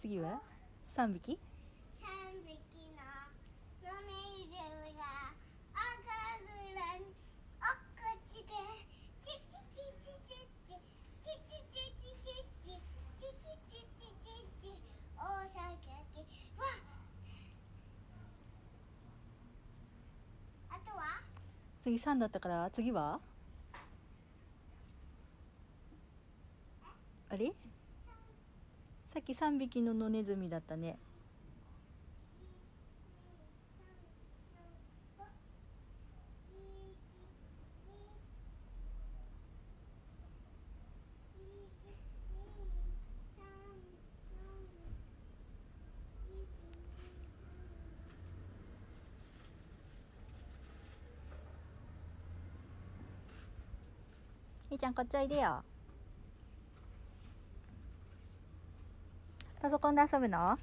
次は？三匹？三匹の野ネズが赤黒に落っこちてチチチチチチチチチチチチチチチチチ大騒ぎわあとは次三だったから次は？あれ？さっき三匹の野ネズミだったね。いいちゃんこっちおいでよ。パソコンで遊ぶの？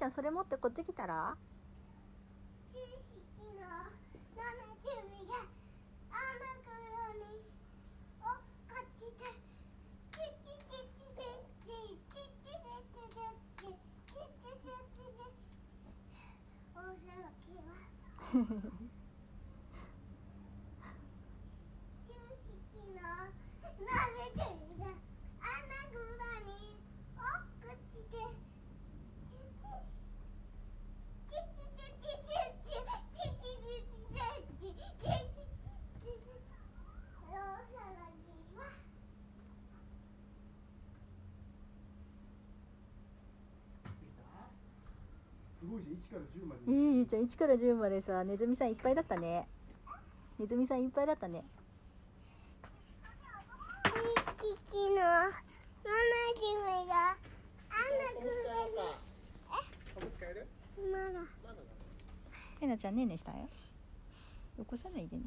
ちゃんそれ持ってこっち来たら？知識のがあの頃に落っこちてチチチチチチチチチチチチチチチチチ大騒ぎは ごいし1から10まで。えー、ゆうちゃん。1から10までさネズミさんいっぱいだったね。ネズミさんいっぱいだったね。一匹のえ？なちゃんねんねしたよ。起こさないでね。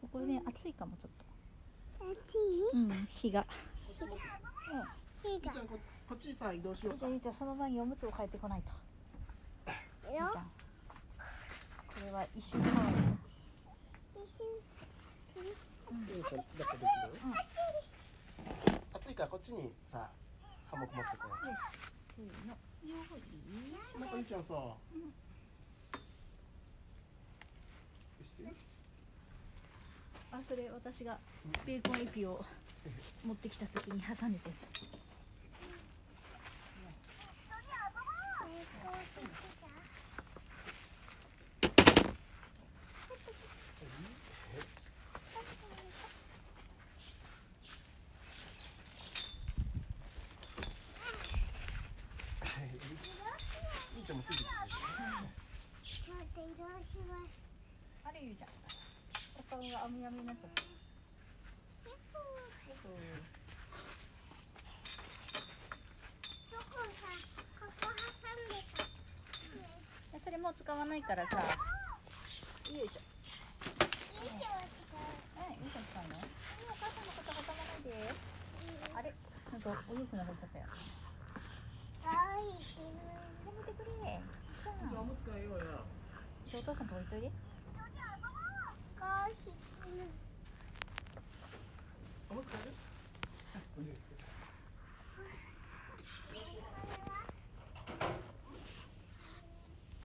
ここね暑いかもちょっ暑とうん日が。い火が。いいちゃんここっちさ移動しようか。じゃあゆうちゃん。その前におむつを変えてこないとゆうちゃんこれは一週間前だ。よいいちゃんだってできる暑いからこっちにさハンモック持ってこよしせーのよいなんかいいちゃんさしてあそれ私がベーコンエピを持ってきた時に挟んでたやついいちゃんもついてきてちょっと移動しますあれ？ゆう。ちゃんお顔があみあみになっちゃったどこさここ挟んでたえそれ？もう。使わないからさよいしょ以上はえゆう。ちゃん使う。のお母さんのこと挟まないであれ？なんかお洋服なくなっちゃったよ違う。可愛いやめてくれ？じゃあおむつ替えよう。よお父さんとこ行っといで。